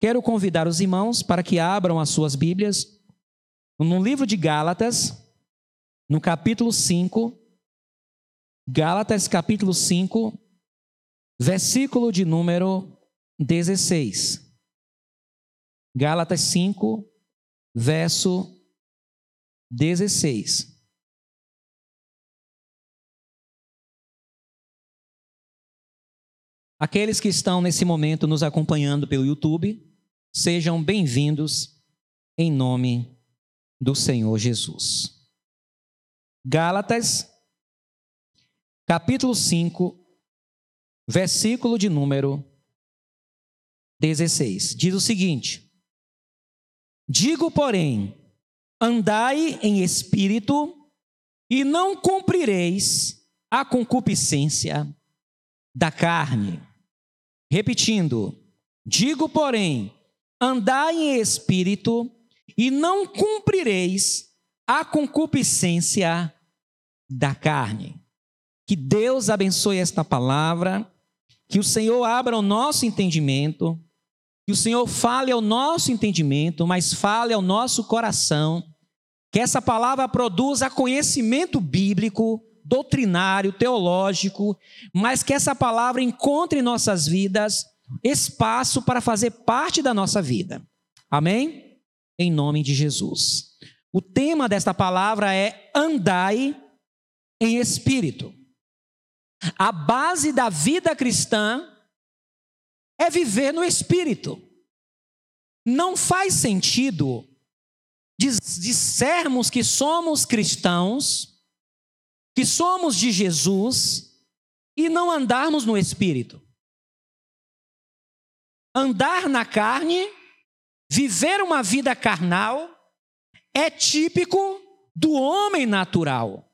Quero convidar os irmãos para que abram as suas Bíblias no livro de Gálatas, no capítulo 5. Gálatas, capítulo 5, versículo de número 16. Gálatas 5, verso 16. Aqueles que estão nesse momento nos acompanhando pelo YouTube, sejam bem-vindos em nome do Senhor Jesus. Gálatas, capítulo 5, versículo de número 16. Diz o seguinte: Digo, porém, andai em espírito e não cumprireis a concupiscência da carne. Repetindo, digo, porém, andai em espírito e não cumprireis a concupiscência da carne. Que Deus abençoe esta palavra, que o Senhor abra o nosso entendimento, que o Senhor fale ao nosso entendimento, mas fale ao nosso coração, que essa palavra produza conhecimento bíblico, doutrinário, teológico, mas que essa palavra encontre em nossas vidas espaço para fazer parte da nossa vida. Amém? Em nome de Jesus. O tema desta palavra é andai em espírito. A base da vida cristã é viver no espírito. Não faz sentido dissermos que somos cristãos que somos de Jesus e não andarmos no espírito. Andar na carne, viver uma vida carnal, é típico do homem natural.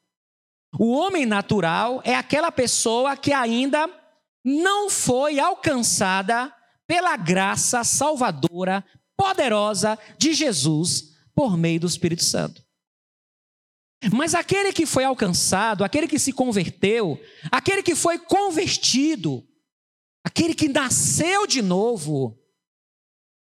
O homem natural é aquela pessoa que ainda não foi alcançada pela graça salvadora, poderosa de Jesus por meio do Espírito Santo. Mas aquele que foi alcançado, aquele que se converteu, aquele que foi convertido, aquele que nasceu de novo,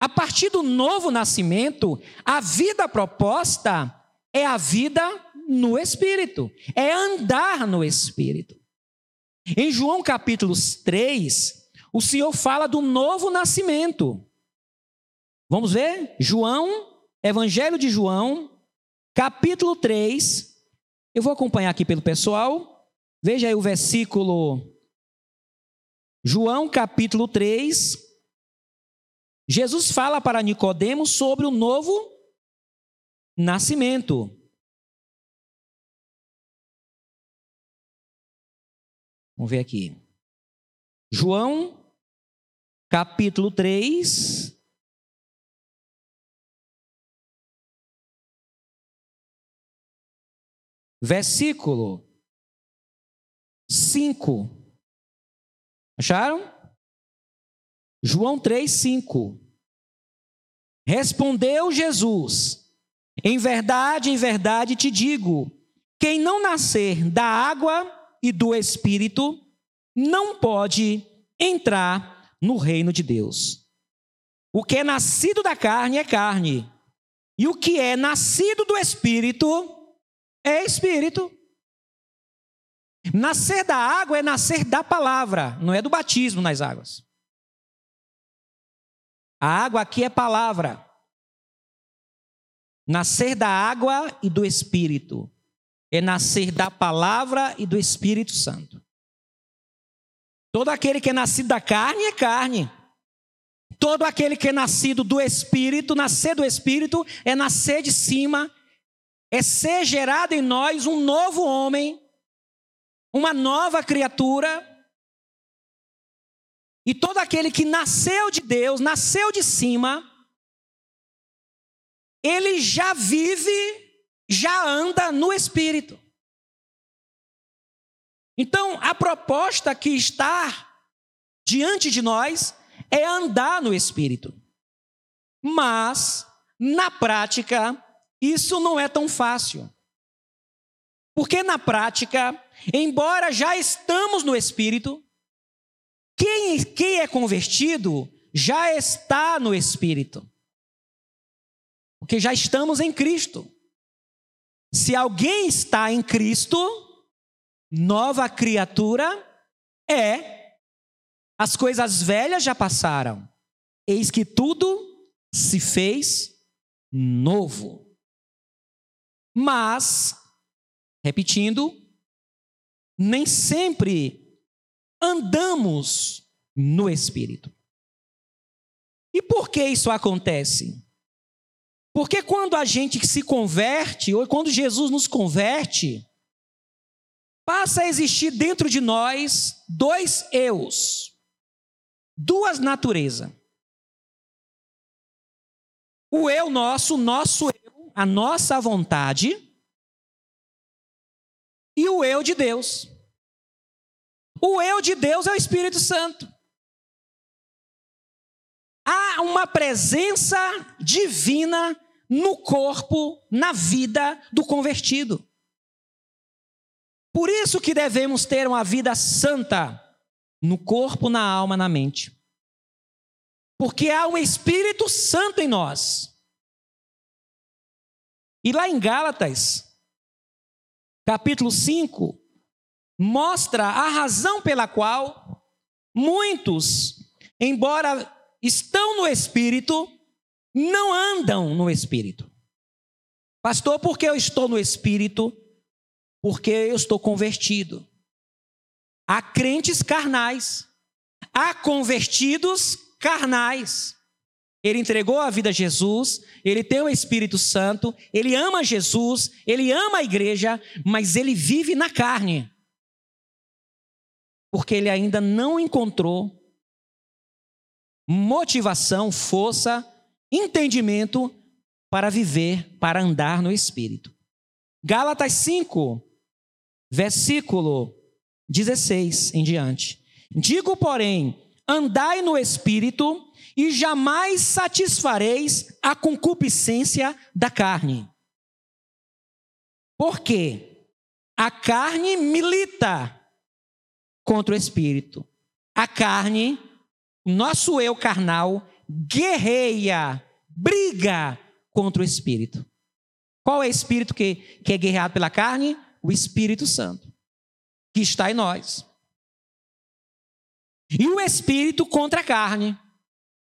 a partir do novo nascimento, a vida proposta é a vida no Espírito, é andar no Espírito. Em João capítulo 3, o Senhor fala do novo nascimento. Vamos ver? João, Evangelho de João, capítulo 3, eu vou acompanhar aqui pelo pessoal. Veja aí o versículo João capítulo 3. Jesus fala para Nicodemos sobre o novo nascimento. Vamos ver aqui. João capítulo 3, versículo 5. Acharam? João 3, 5. Respondeu Jesus: Em verdade, em verdade te digo: quem não nascer da água e do espírito não pode entrar no reino de Deus. O que é nascido da carne é carne, e o que é nascido do espírito é espírito. Nascer da água é nascer da palavra, não é do batismo nas águas. A água aqui é palavra. Nascer da água e do espírito é nascer da palavra e do Espírito Santo. Todo aquele que é nascido da carne é carne. Todo aquele que é nascido do Espírito, nascer do Espírito, é nascer de cima é ser gerado em nós um novo homem, uma nova criatura. E todo aquele que nasceu de Deus, nasceu de cima, ele já vive, já anda no Espírito. Então, a proposta que está diante de nós é andar no Espírito. Mas, na prática, isso não é tão fácil. Porque na prática, embora já estamos no Espírito, quem, quem é convertido já está no Espírito. Porque já estamos em Cristo. Se alguém está em Cristo, nova criatura é. As coisas velhas já passaram. Eis que tudo se fez novo. Mas, repetindo, nem sempre andamos no Espírito. E por que isso acontece? Porque quando a gente se converte, ou quando Jesus nos converte, passa a existir dentro de nós dois eus, duas naturezas. O eu nosso, nosso eu, a nossa vontade, e o eu de Deus. O eu de Deus é o Espírito Santo. Há uma presença divina no corpo, na vida do convertido. Por isso que devemos ter uma vida santa no corpo, na alma, na mente. Porque há um Espírito Santo em nós. E lá em Gálatas, capítulo 5, mostra a razão pela qual muitos, embora estão no Espírito, não andam no Espírito. Pastor, por que eu estou no Espírito? Porque eu estou convertido. Há crentes carnais, há convertidos carnais. Ele entregou a vida a Jesus, ele tem o Espírito Santo, ele ama Jesus, ele ama a igreja, mas ele vive na carne. Porque ele ainda não encontrou motivação, força, entendimento para viver, para andar no Espírito. Gálatas 5, versículo 16 em diante. Digo, porém, andai no Espírito e jamais satisfareis a concupiscência da carne. Porque a carne milita contra o Espírito. A carne nosso eu carnal guerreia, briga contra o espírito. Qual é o espírito que, que é guerreado pela carne? O Espírito Santo, que está em nós. E o espírito contra a carne.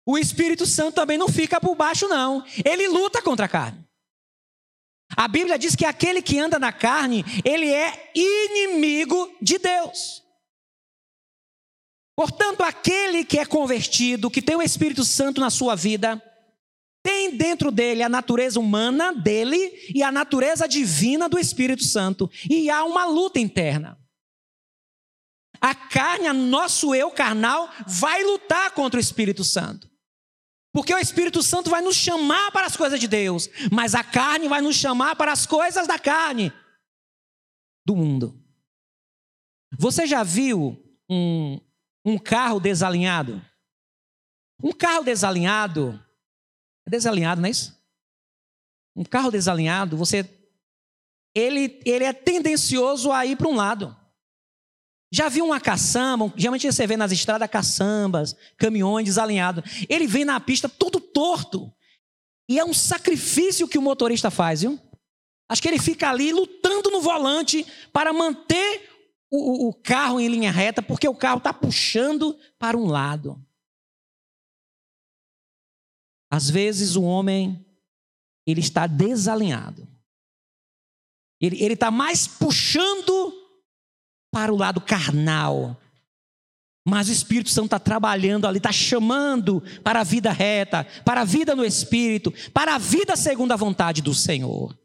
O Espírito Santo também não fica por baixo, não. Ele luta contra a carne. A Bíblia diz que aquele que anda na carne, ele é inimigo de Deus. Portanto, aquele que é convertido, que tem o Espírito Santo na sua vida, tem dentro dele a natureza humana dele e a natureza divina do Espírito Santo. E há uma luta interna. A carne, nosso eu carnal, vai lutar contra o Espírito Santo. Porque o Espírito Santo vai nos chamar para as coisas de Deus, mas a carne vai nos chamar para as coisas da carne, do mundo. Você já viu um, um carro desalinhado. Um carro desalinhado. É desalinhado, não é isso? Um carro desalinhado, você. Ele, ele é tendencioso a ir para um lado. Já viu uma caçamba? Geralmente você vê nas estradas caçambas, caminhões desalinhados. Ele vem na pista todo torto. E é um sacrifício que o motorista faz, viu? Acho que ele fica ali lutando no volante para manter o, o carro em linha reta porque o carro está puxando para um lado. Às vezes o homem ele está desalinhado. Ele está mais puxando para o lado carnal. Mas o Espírito Santo está trabalhando ali, está chamando para a vida reta, para a vida no Espírito, para a vida segundo a vontade do Senhor.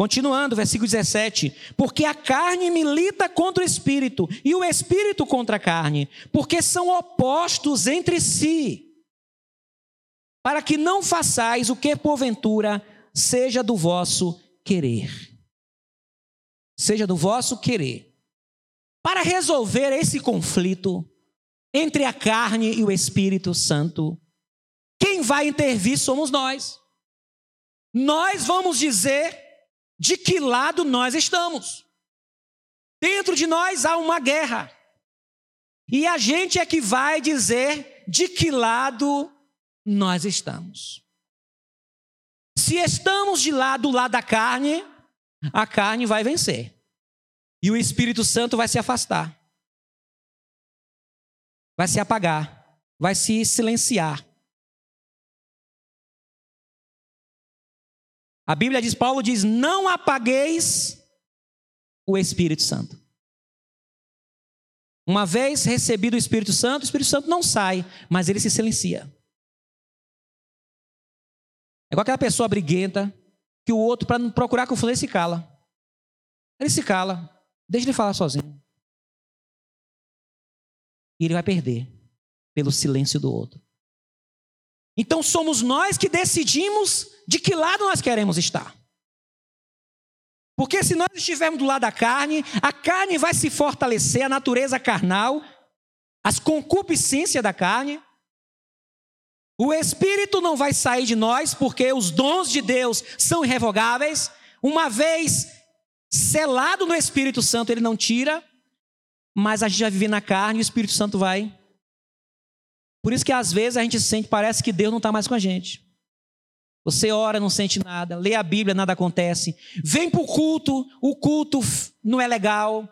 Continuando, versículo 17: Porque a carne milita contra o espírito, e o espírito contra a carne, porque são opostos entre si, para que não façais o que porventura seja do vosso querer. Seja do vosso querer. Para resolver esse conflito entre a carne e o Espírito Santo, quem vai intervir somos nós. Nós vamos dizer de que lado nós estamos. Dentro de nós há uma guerra. E a gente é que vai dizer de que lado nós estamos. Se estamos de lado do lado da carne, a carne vai vencer. E o Espírito Santo vai se afastar. Vai se apagar, vai se silenciar. A Bíblia diz, Paulo diz: "Não apagueis o Espírito Santo". Uma vez recebido o Espírito Santo, o Espírito Santo não sai, mas ele se silencia. É igual aquela pessoa briguenta que o outro, para procurar confusão, ele se cala. Ele se cala, deixa ele falar sozinho. E ele vai perder pelo silêncio do outro. Então somos nós que decidimos de que lado nós queremos estar. Porque se nós estivermos do lado da carne, a carne vai se fortalecer, a natureza carnal, as concupiscências da carne. O espírito não vai sair de nós, porque os dons de Deus são irrevogáveis. Uma vez selado no Espírito Santo, ele não tira, mas a gente já vive na carne e o Espírito Santo vai. Por isso que às vezes a gente sente, parece que Deus não está mais com a gente. Você ora, não sente nada, lê a Bíblia, nada acontece. Vem para o culto, o culto não é legal,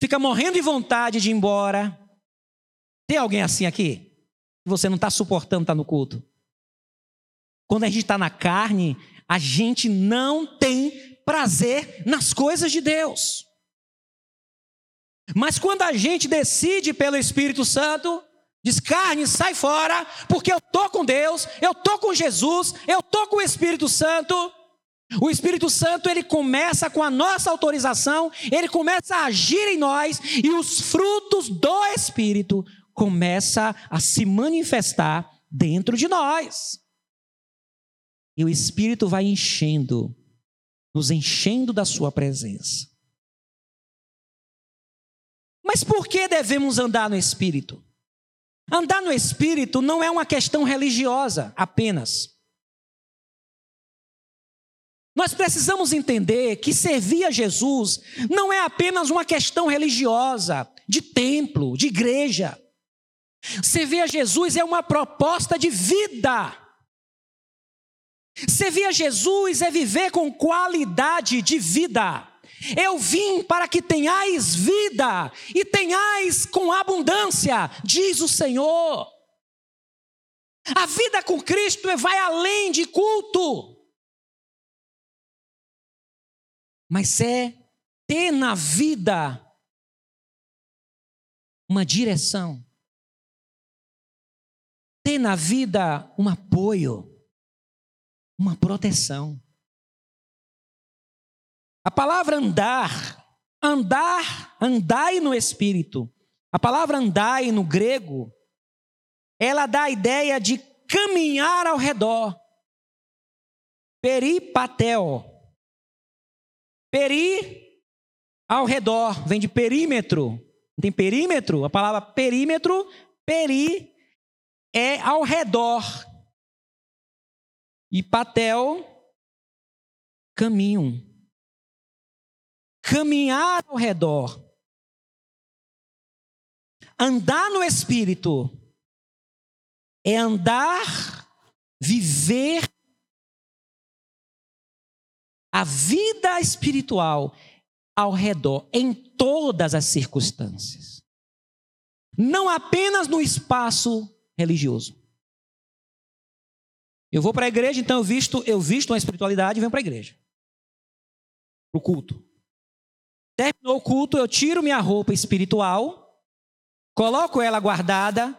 fica morrendo de vontade de ir embora. Tem alguém assim aqui? Você não está suportando estar tá no culto? Quando a gente está na carne, a gente não tem prazer nas coisas de Deus. Mas quando a gente decide pelo Espírito Santo, Diz carne, sai fora, porque eu tô com Deus, eu tô com Jesus, eu tô com o Espírito Santo. O Espírito Santo, ele começa com a nossa autorização, ele começa a agir em nós e os frutos do Espírito começam a se manifestar dentro de nós. E o Espírito vai enchendo, nos enchendo da sua presença. Mas por que devemos andar no Espírito? Andar no espírito não é uma questão religiosa apenas. Nós precisamos entender que servir a Jesus não é apenas uma questão religiosa, de templo, de igreja. Servir a Jesus é uma proposta de vida. Servir a Jesus é viver com qualidade de vida. Eu vim para que tenhais vida e tenhais com abundância, diz o Senhor. A vida com Cristo vai além de culto, mas é ter na vida uma direção, ter na vida um apoio, uma proteção. A palavra andar, andar, andai no espírito. A palavra andai no grego, ela dá a ideia de caminhar ao redor. Peripatel. Peri ao redor, vem de perímetro. Não tem perímetro? A palavra perímetro, peri é ao redor. E patel, caminho caminhar ao redor, andar no espírito, é andar, viver a vida espiritual ao redor, em todas as circunstâncias. Não apenas no espaço religioso. Eu vou para a igreja, então eu visto, eu visto uma espiritualidade e venho para a igreja. Para o culto. Terminou o culto, eu tiro minha roupa espiritual, coloco ela guardada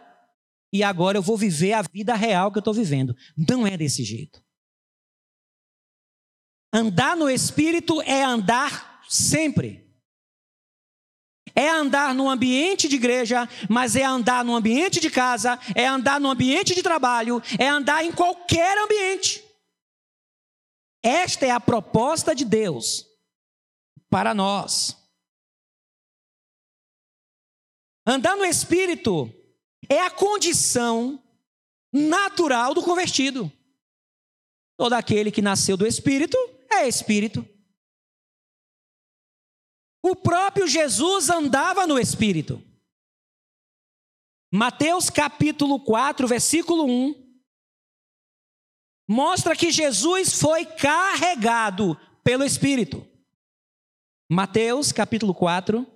e agora eu vou viver a vida real que eu estou vivendo. Não é desse jeito. Andar no espírito é andar sempre. É andar no ambiente de igreja, mas é andar no ambiente de casa, é andar no ambiente de trabalho, é andar em qualquer ambiente. Esta é a proposta de Deus para nós. Andar no Espírito é a condição natural do convertido. Todo aquele que nasceu do Espírito é Espírito. O próprio Jesus andava no Espírito. Mateus capítulo 4, versículo 1, mostra que Jesus foi carregado pelo Espírito. Mateus capítulo 4,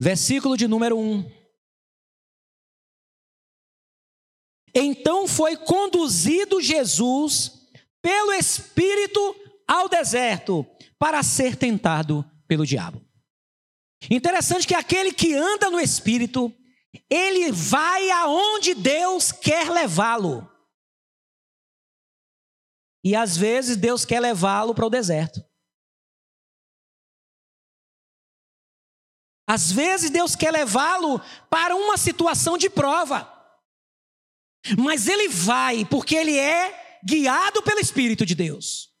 versículo de número 1. Então foi conduzido Jesus pelo Espírito ao deserto para ser tentado pelo diabo. Interessante que aquele que anda no Espírito, ele vai aonde Deus quer levá-lo. E às vezes Deus quer levá-lo para o deserto. Às vezes Deus quer levá-lo para uma situação de prova. Mas ele vai porque ele é guiado pelo Espírito de Deus.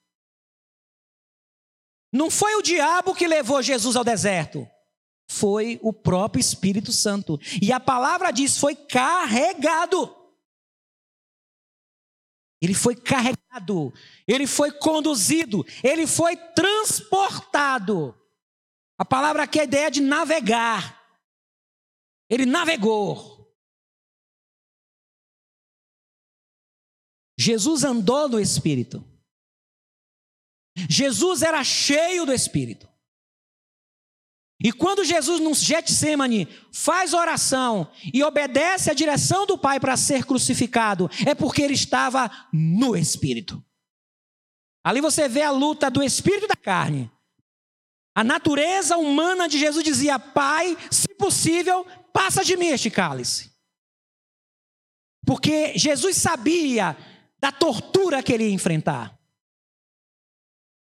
Não foi o diabo que levou Jesus ao deserto, foi o próprio Espírito Santo. E a palavra diz: foi carregado. Ele foi carregado, ele foi conduzido, ele foi transportado. A palavra aqui é a ideia de navegar. Ele navegou. Jesus andou no Espírito. Jesus era cheio do Espírito. E quando Jesus no Getsemane faz oração e obedece à direção do Pai para ser crucificado, é porque ele estava no Espírito. Ali você vê a luta do Espírito e da carne. A natureza humana de Jesus dizia: Pai, se possível, passa de mim este cálice. Porque Jesus sabia da tortura que ele ia enfrentar.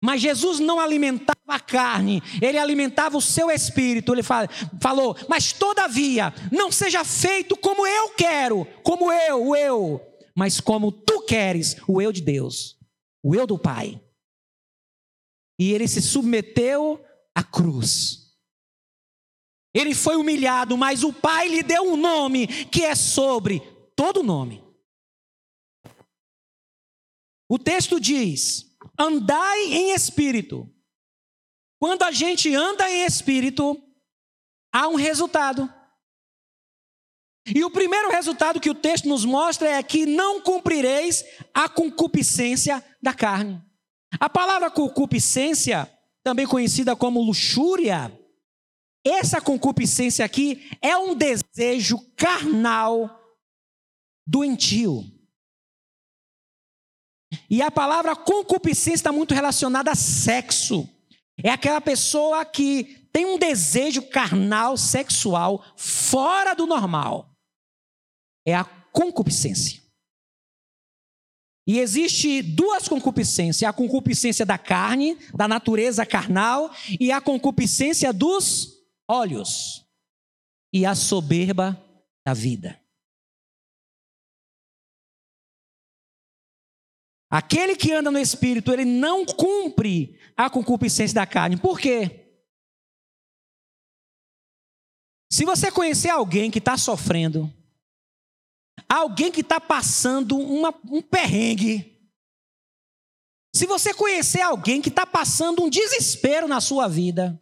Mas Jesus não alimentava a carne, ele alimentava o seu espírito. Ele falou: Mas todavia, não seja feito como eu quero, como eu, o eu, mas como tu queres, o eu de Deus, o eu do Pai. E ele se submeteu à cruz. Ele foi humilhado, mas o Pai lhe deu um nome que é sobre todo nome. O texto diz: andai em espírito. Quando a gente anda em espírito, há um resultado. E o primeiro resultado que o texto nos mostra é que não cumprireis a concupiscência da carne. A palavra concupiscência, também conhecida como luxúria, essa concupiscência aqui é um desejo carnal doentio. E a palavra concupiscência está muito relacionada a sexo. É aquela pessoa que tem um desejo carnal, sexual, fora do normal. É a concupiscência. E existe duas concupiscências: a concupiscência da carne, da natureza carnal, e a concupiscência dos olhos, e a soberba da vida. Aquele que anda no espírito, ele não cumpre a concupiscência da carne. Por quê? Se você conhecer alguém que está sofrendo, alguém que está passando uma, um perrengue, se você conhecer alguém que está passando um desespero na sua vida,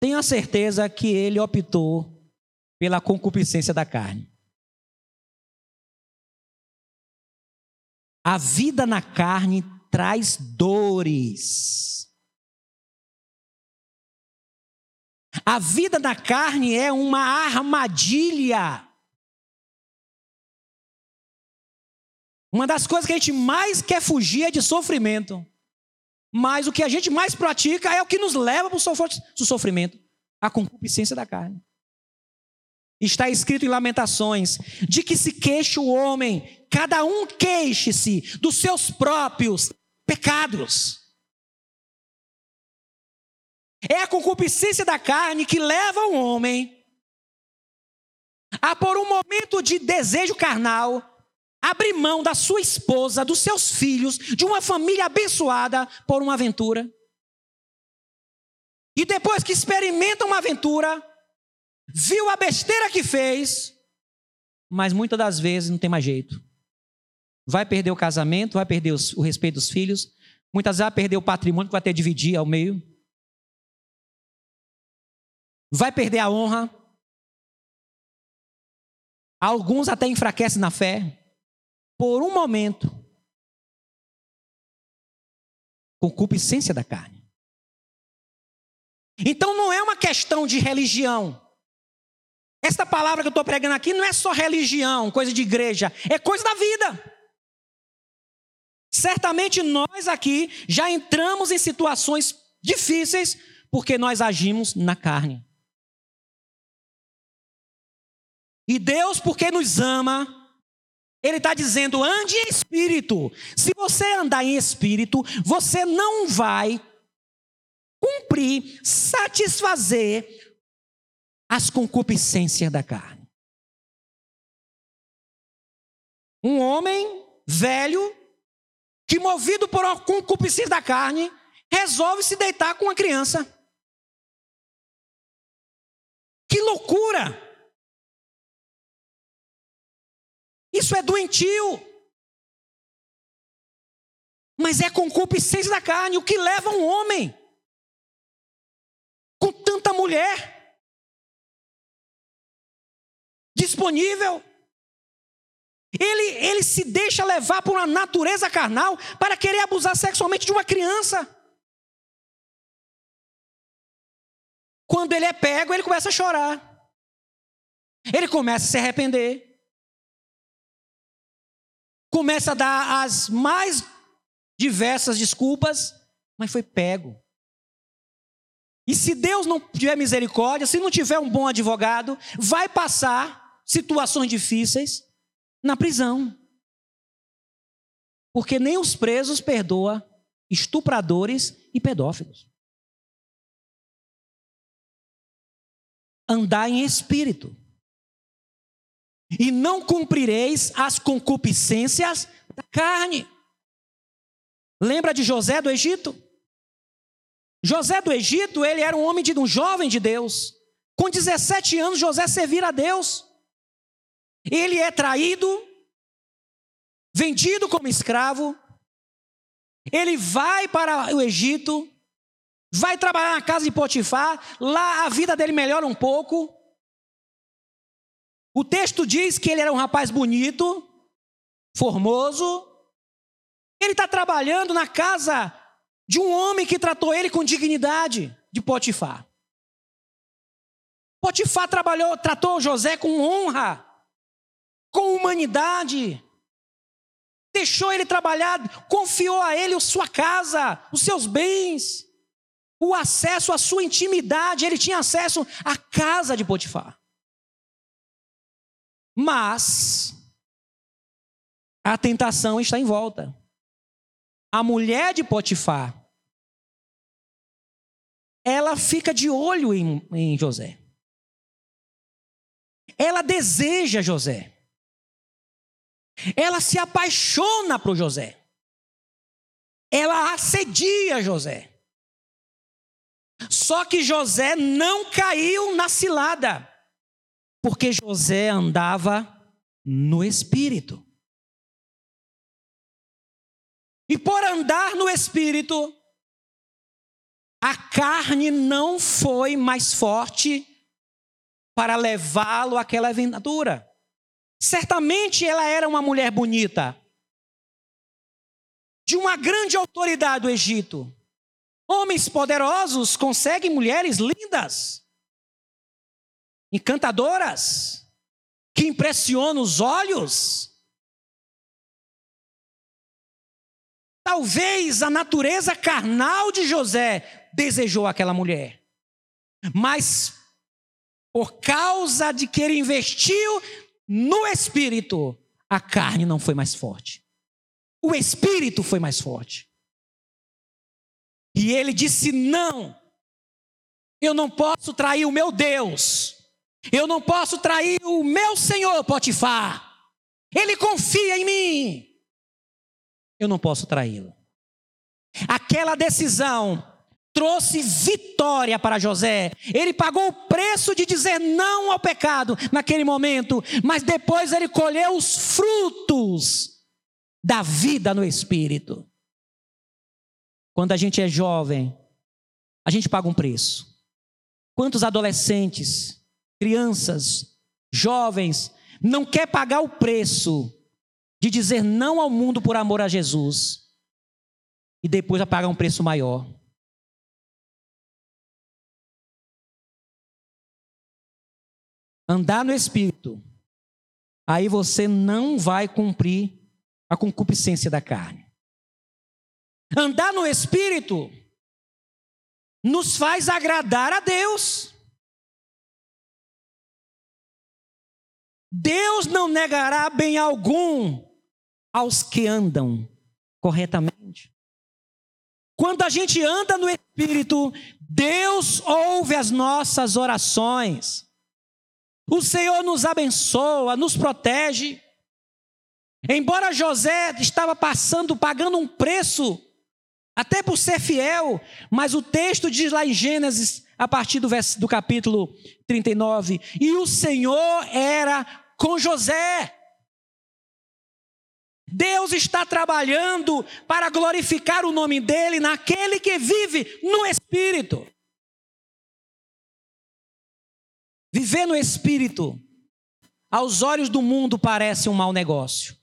tenha certeza que ele optou pela concupiscência da carne. A vida na carne traz dores. A vida na carne é uma armadilha. Uma das coisas que a gente mais quer fugir é de sofrimento. Mas o que a gente mais pratica é o que nos leva para o sofrimento a concupiscência da carne. Está escrito em Lamentações: de que se queixa o homem, cada um queixe-se dos seus próprios pecados. É a concupiscência da carne que leva o homem a, por um momento de desejo carnal, abrir mão da sua esposa, dos seus filhos, de uma família abençoada por uma aventura. E depois que experimenta uma aventura, viu a besteira que fez, mas muitas das vezes não tem mais jeito. Vai perder o casamento, vai perder os, o respeito dos filhos, muitas vezes vai perder o patrimônio que vai ter dividir ao meio. vai perder a honra. Alguns até enfraquecem na fé. Por um momento. Concupiscência da carne. Então não é uma questão de religião. Esta palavra que eu estou pregando aqui não é só religião, coisa de igreja, é coisa da vida. Certamente nós aqui já entramos em situações difíceis porque nós agimos na carne. E Deus, porque nos ama, Ele está dizendo: ande em espírito. Se você andar em espírito, você não vai cumprir, satisfazer as concupiscências da carne. Um homem velho, que movido por uma concupiscência da carne, resolve se deitar com uma criança. Que loucura! Isso é doentio. Mas é concupiscência da carne, o que leva um homem com tanta mulher disponível. Ele, ele se deixa levar por uma natureza carnal para querer abusar sexualmente de uma criança. Quando ele é pego, ele começa a chorar. Ele começa a se arrepender começa a dar as mais diversas desculpas, mas foi pego. E se Deus não tiver misericórdia, se não tiver um bom advogado, vai passar situações difíceis na prisão. Porque nem os presos perdoa estupradores e pedófilos. Andar em espírito e não cumprireis as concupiscências da carne. Lembra de José do Egito? José do Egito, ele era um homem de um jovem de Deus. Com 17 anos, José servir a Deus. Ele é traído, vendido como escravo. Ele vai para o Egito, vai trabalhar na casa de Potifar. Lá a vida dele melhora um pouco. O texto diz que ele era um rapaz bonito, formoso. Ele está trabalhando na casa de um homem que tratou ele com dignidade, de Potifar. Potifar trabalhou, tratou José com honra, com humanidade. Deixou ele trabalhar, confiou a ele a sua casa, os seus bens, o acesso à sua intimidade. Ele tinha acesso à casa de Potifar. Mas a tentação está em volta. A mulher de Potifar, ela fica de olho em, em José. Ela deseja José. Ela se apaixona por José. Ela assedia José. Só que José não caiu na cilada. Porque José andava no espírito. E por andar no espírito, a carne não foi mais forte para levá-lo àquela aventura. Certamente ela era uma mulher bonita, de uma grande autoridade do Egito. Homens poderosos conseguem mulheres lindas encantadoras, que impressionam os olhos. Talvez a natureza carnal de José desejou aquela mulher, mas por causa de que ele investiu no espírito, a carne não foi mais forte. O espírito foi mais forte. E ele disse: Não, eu não posso trair o meu Deus. Eu não posso trair o meu senhor Potifar. Ele confia em mim. Eu não posso traí-lo. Aquela decisão trouxe vitória para José. Ele pagou o preço de dizer não ao pecado naquele momento, mas depois ele colheu os frutos da vida no espírito. Quando a gente é jovem, a gente paga um preço. Quantos adolescentes, crianças, jovens não quer pagar o preço de dizer não ao mundo por amor a Jesus e depois vai pagar um preço maior? Andar no espírito, aí você não vai cumprir a concupiscência da carne. Andar no espírito nos faz agradar a Deus. Deus não negará bem algum aos que andam corretamente. Quando a gente anda no Espírito, Deus ouve as nossas orações. O Senhor nos abençoa, nos protege. Embora José estava passando, pagando um preço até por ser fiel, mas o texto diz lá em Gênesis, a partir do, vers, do capítulo 39, e o Senhor era com José. Deus está trabalhando para glorificar o nome dele naquele que vive no Espírito. Viver no Espírito, aos olhos do mundo, parece um mau negócio.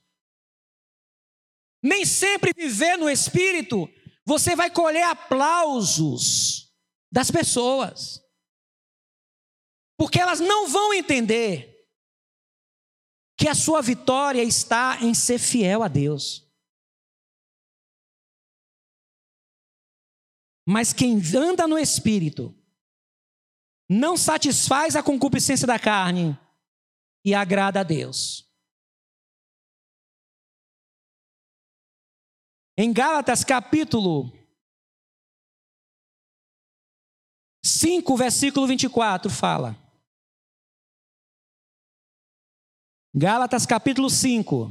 Nem sempre viver no Espírito você vai colher aplausos das pessoas. Porque elas não vão entender que a sua vitória está em ser fiel a Deus. Mas quem anda no espírito não satisfaz a concupiscência da carne e agrada a Deus. Em Gálatas capítulo 5, versículo 24, fala. Gálatas capítulo 5.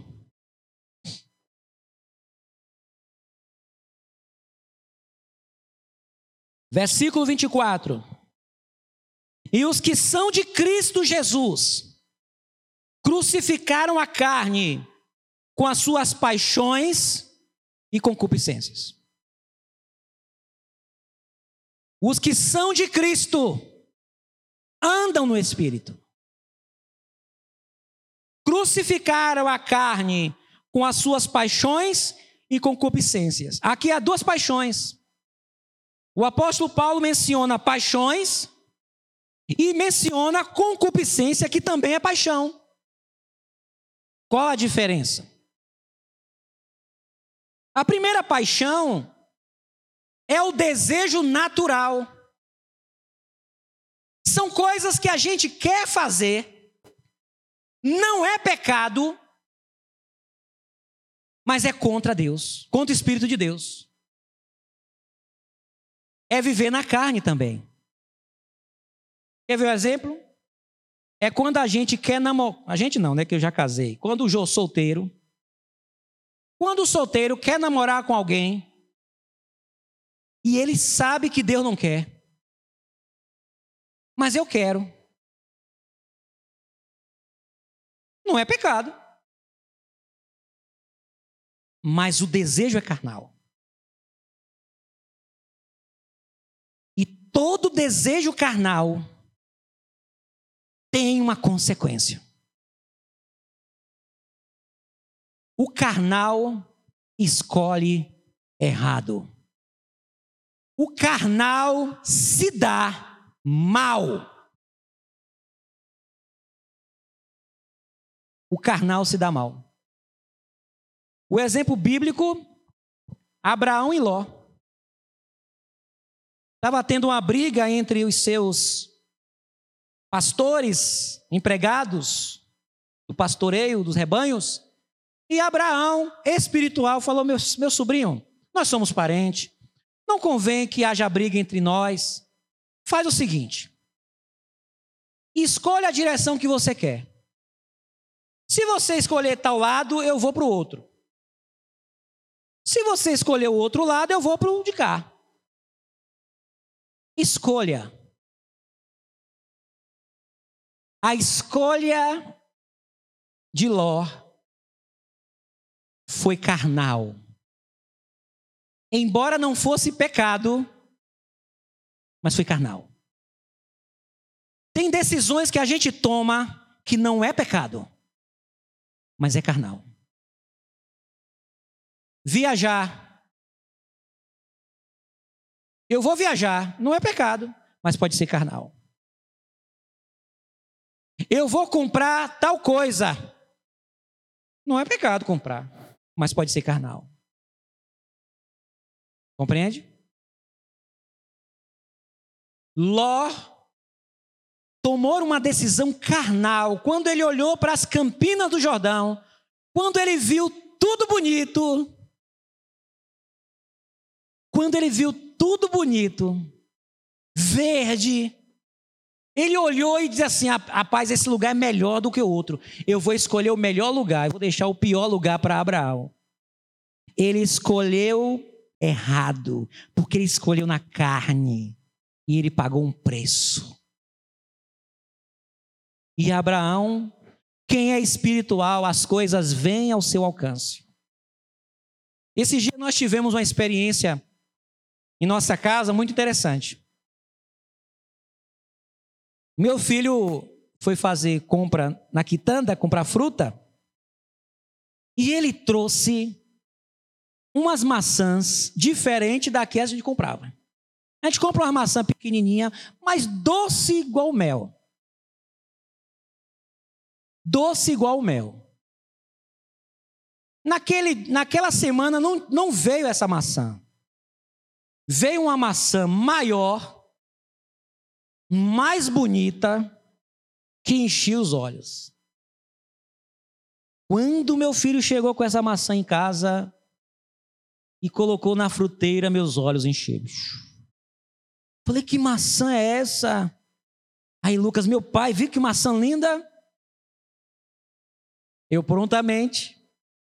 Versículo 24. E os que são de Cristo Jesus crucificaram a carne com as suas paixões e concupiscências. Os que são de Cristo andam no Espírito. Crucificaram a carne com as suas paixões e concupiscências. Aqui há duas paixões. O apóstolo Paulo menciona paixões e menciona concupiscência, que também é paixão. Qual a diferença? A primeira paixão é o desejo natural. São coisas que a gente quer fazer, não é pecado, mas é contra Deus, contra o Espírito de Deus. É viver na carne também. Quer ver o um exemplo? É quando a gente quer namorar. A gente não, né? Que eu já casei. Quando o Jô solteiro quando o solteiro quer namorar com alguém e ele sabe que Deus não quer, mas eu quero, não é pecado. Mas o desejo é carnal. E todo desejo carnal tem uma consequência. O carnal escolhe errado. O carnal se dá mal. O carnal se dá mal. O exemplo bíblico, Abraão e Ló. Estava tendo uma briga entre os seus pastores, empregados do pastoreio dos rebanhos, e Abraão, espiritual, falou: meu, meu sobrinho, nós somos parentes, não convém que haja briga entre nós. Faz o seguinte: escolha a direção que você quer. Se você escolher tal lado, eu vou para o outro. Se você escolher o outro lado, eu vou para o de cá. Escolha. A escolha de Ló foi carnal. Embora não fosse pecado, mas foi carnal. Tem decisões que a gente toma que não é pecado, mas é carnal. Viajar. Eu vou viajar, não é pecado, mas pode ser carnal. Eu vou comprar tal coisa. Não é pecado comprar, mas pode ser carnal. Compreende? Ló tomou uma decisão carnal quando ele olhou para as campinas do Jordão, quando ele viu tudo bonito, quando ele viu tudo bonito, verde, ele olhou e disse assim: rapaz, esse lugar é melhor do que o outro. Eu vou escolher o melhor lugar, eu vou deixar o pior lugar para Abraão. Ele escolheu errado, porque ele escolheu na carne e ele pagou um preço. E Abraão, quem é espiritual, as coisas vêm ao seu alcance. Esse dia nós tivemos uma experiência em nossa casa muito interessante. Meu filho foi fazer compra na quitanda, comprar fruta, e ele trouxe umas maçãs diferentes daquelas que a gente comprava. A gente compra uma maçã pequenininha, mas doce igual mel. Doce igual mel. Naquele, naquela semana não, não veio essa maçã. Veio uma maçã maior, mais bonita, que enchia os olhos. Quando meu filho chegou com essa maçã em casa e colocou na fruteira, meus olhos encheram. Falei, que maçã é essa? Aí Lucas, meu pai, viu que maçã linda? Eu prontamente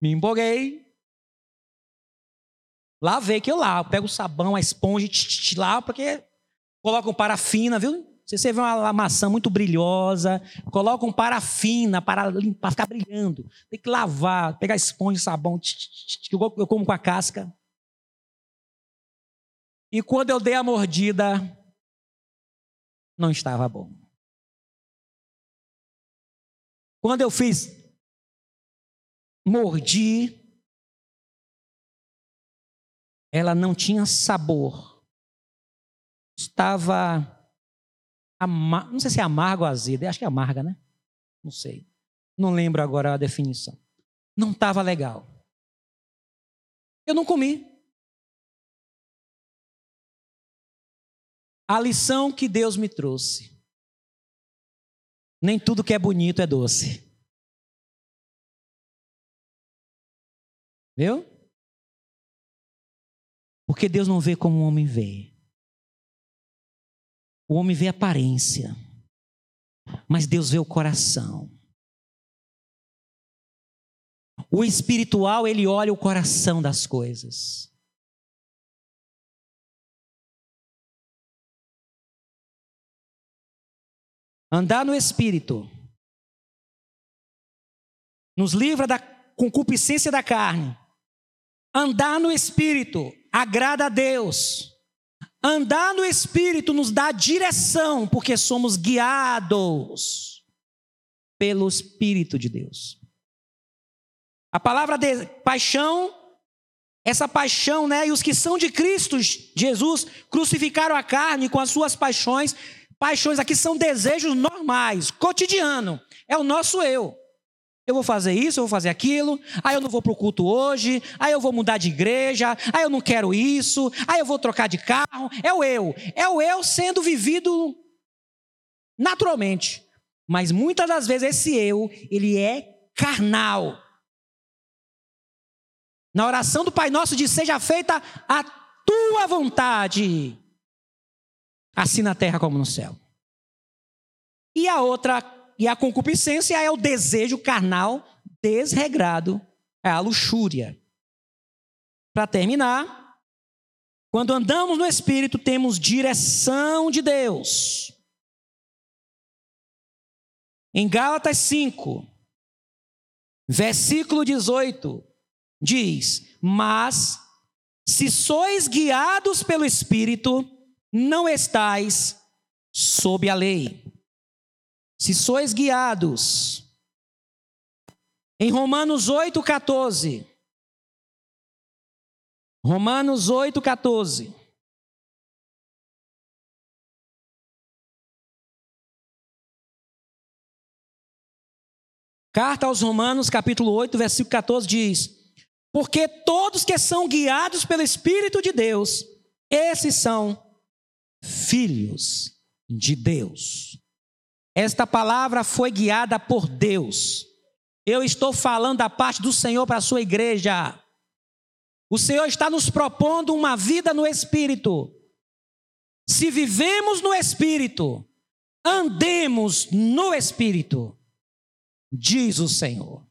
me empolguei. Lavei que eu lavo, pego o sabão, a esponja, tch, lá, porque coloca um parafina, viu? Se você vê uma maçã muito brilhosa, coloca um parafina para, para ficar brilhando. Tem que lavar, pegar esponja, sabão, tch, eu como com a casca. E quando eu dei a mordida, não estava bom. Quando eu fiz, mordi, ela não tinha sabor. Estava, amar, não sei se é amargo ou azedo, acho que é amarga, né? Não sei. Não lembro agora a definição. Não estava legal. Eu não comi. A lição que Deus me trouxe. Nem tudo que é bonito é doce. Viu? Porque Deus não vê como o homem vê. O homem vê a aparência, mas Deus vê o coração. O espiritual, ele olha o coração das coisas. Andar no espírito nos livra da concupiscência da carne. Andar no espírito agrada a Deus. Andar no espírito nos dá direção, porque somos guiados pelo espírito de Deus. A palavra de paixão essa paixão, né? E os que são de Cristo Jesus crucificaram a carne com as suas paixões Paixões aqui são desejos normais, cotidiano. É o nosso eu. Eu vou fazer isso, eu vou fazer aquilo, aí eu não vou para o culto hoje, aí eu vou mudar de igreja, aí eu não quero isso, aí eu vou trocar de carro. É o eu. É o eu sendo vivido naturalmente. Mas muitas das vezes esse eu, ele é carnal. Na oração do Pai Nosso diz: Seja feita a tua vontade assim na terra como no céu. E a outra, e a concupiscência é o desejo carnal desregrado, é a luxúria. Para terminar, quando andamos no Espírito, temos direção de Deus. Em Gálatas 5, versículo 18, diz: Mas se sois guiados pelo Espírito, não estais sob a lei. Se sois guiados. Em Romanos 8, 14. Romanos 8, 14. Carta aos Romanos, capítulo 8, versículo 14 diz: Porque todos que são guiados pelo Espírito de Deus, esses são filhos de Deus. Esta palavra foi guiada por Deus. Eu estou falando da parte do Senhor para a sua igreja. O Senhor está nos propondo uma vida no Espírito. Se vivemos no Espírito, andemos no Espírito diz o Senhor.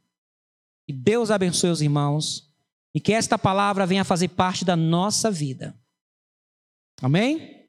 Que Deus abençoe os irmãos e que esta palavra venha fazer parte da nossa vida. Amém?